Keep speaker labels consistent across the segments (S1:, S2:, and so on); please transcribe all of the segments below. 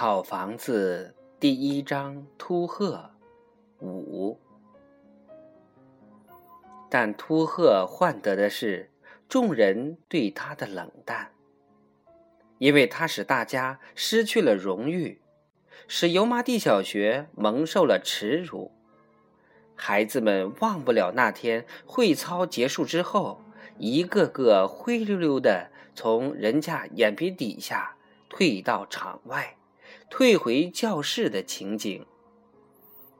S1: 草房子第一章：秃鹤五。但秃鹤换得的是众人对他的冷淡，因为他使大家失去了荣誉，使油麻地小学蒙受了耻辱。孩子们忘不了那天会操结束之后，一个个灰溜溜的从人家眼皮底下退到场外。退回教室的情景，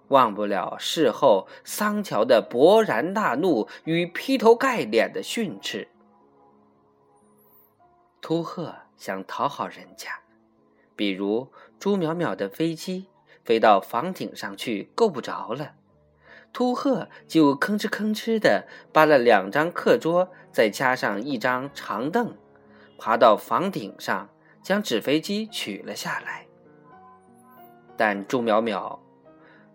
S1: 忘不了事后桑乔的勃然大怒与劈头盖脸的训斥。秃鹤想讨好人家，比如朱淼淼的飞机飞到房顶上去够不着了，秃鹤就吭哧吭哧的扒了两张课桌，再加上一张长凳，爬到房顶上，将纸飞机取了下来。但朱淼淼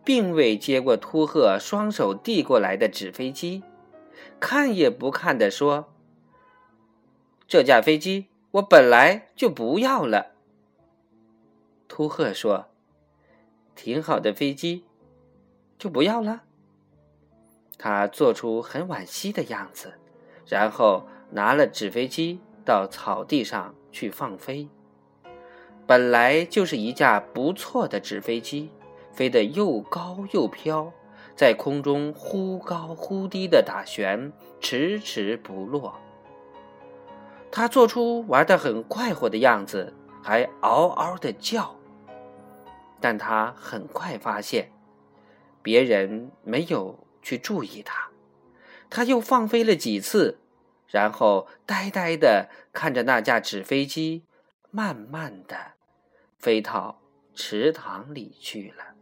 S1: 并未接过秃鹤双手递过来的纸飞机，看也不看的说：“这架飞机我本来就不要了。”秃鹤说：“挺好的飞机，就不要了。”他做出很惋惜的样子，然后拿了纸飞机到草地上去放飞。本来就是一架不错的纸飞机，飞得又高又飘，在空中忽高忽低的打旋，迟迟不落。他做出玩得很快活的样子，还嗷嗷的叫。但他很快发现，别人没有去注意他。他又放飞了几次，然后呆呆的看着那架纸飞机。慢慢的飞到池塘里去了。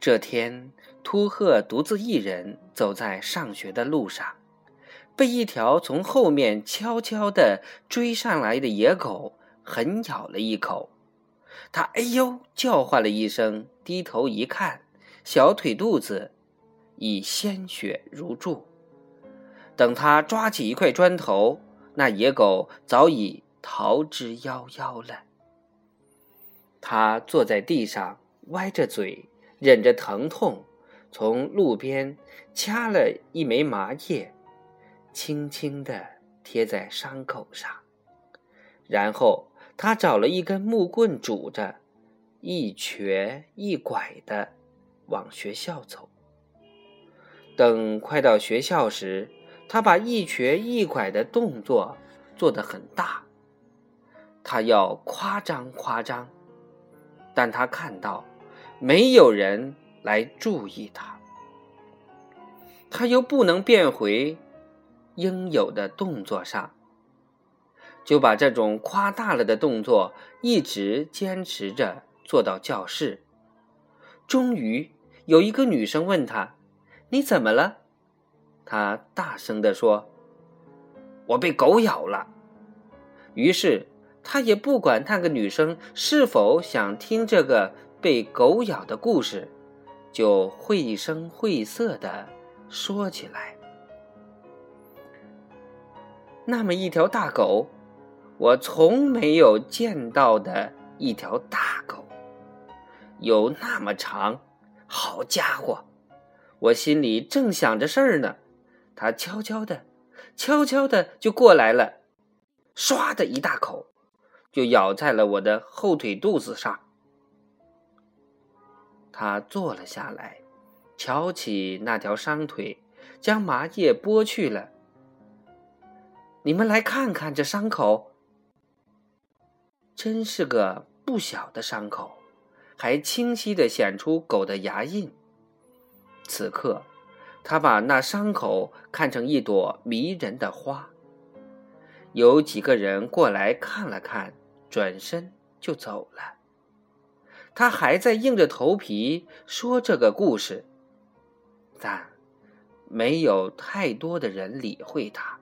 S1: 这天，秃鹤独自一人走在上学的路上，被一条从后面悄悄的追上来的野狗狠咬了一口。他哎呦叫唤了一声，低头一看，小腿肚子已鲜血如注。等他抓起一块砖头。那野狗早已逃之夭夭了。他坐在地上，歪着嘴，忍着疼痛，从路边掐了一枚麻叶，轻轻地贴在伤口上。然后他找了一根木棍拄着，一瘸一拐的往学校走。等快到学校时，他把一瘸一拐的动作做得很大，他要夸张夸张，但他看到没有人来注意他，他又不能变回应有的动作上，就把这种夸大了的动作一直坚持着做到教室。终于有一个女生问他：“你怎么了？”他大声地说：“我被狗咬了。”于是他也不管那个女生是否想听这个被狗咬的故事，就绘声绘色的说起来：“那么一条大狗，我从没有见到的一条大狗，有那么长，好家伙！我心里正想着事儿呢。”他悄悄的、悄悄的就过来了，唰的一大口，就咬在了我的后腿肚子上。他坐了下来，瞧起那条伤腿，将麻叶剥去了。你们来看看这伤口，真是个不小的伤口，还清晰的显出狗的牙印。此刻。他把那伤口看成一朵迷人的花。有几个人过来看了看，转身就走了。他还在硬着头皮说这个故事，但没有太多的人理会他。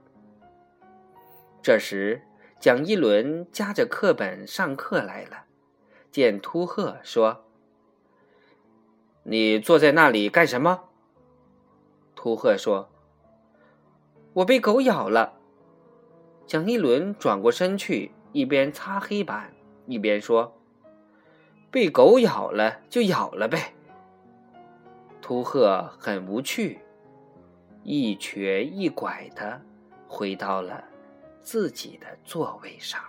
S1: 这时，蒋一轮夹着课本上课来了，见秃鹤说：“你坐在那里干什么？”秃鹤说：“我被狗咬了。”蒋一轮转过身去，一边擦黑板，一边说：“被狗咬了就咬了呗。”秃鹤很无趣，一瘸一拐的回到了自己的座位上。